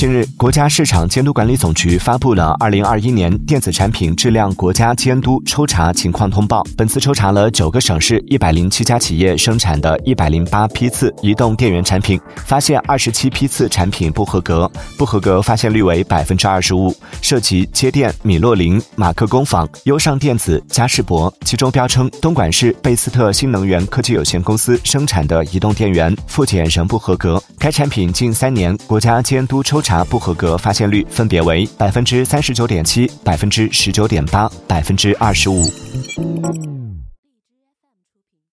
近日，国家市场监督管理总局发布了《二零二一年电子产品质量国家监督抽查情况通报》。本次抽查了九个省市一百零七家企业生产的一百零八批次移动电源产品，发现二十七批次产品不合格，不合格发现率为百分之二十五，涉及接电、米洛林、马克工坊、优尚电子、嘉士伯。其中标称东莞市贝斯特新能源科技有限公司生产的移动电源复检仍不合格，该产品近三年国家监督抽查。查不合格发现率分别为百分之三十九点七、百分之十九点八、百分之二十五。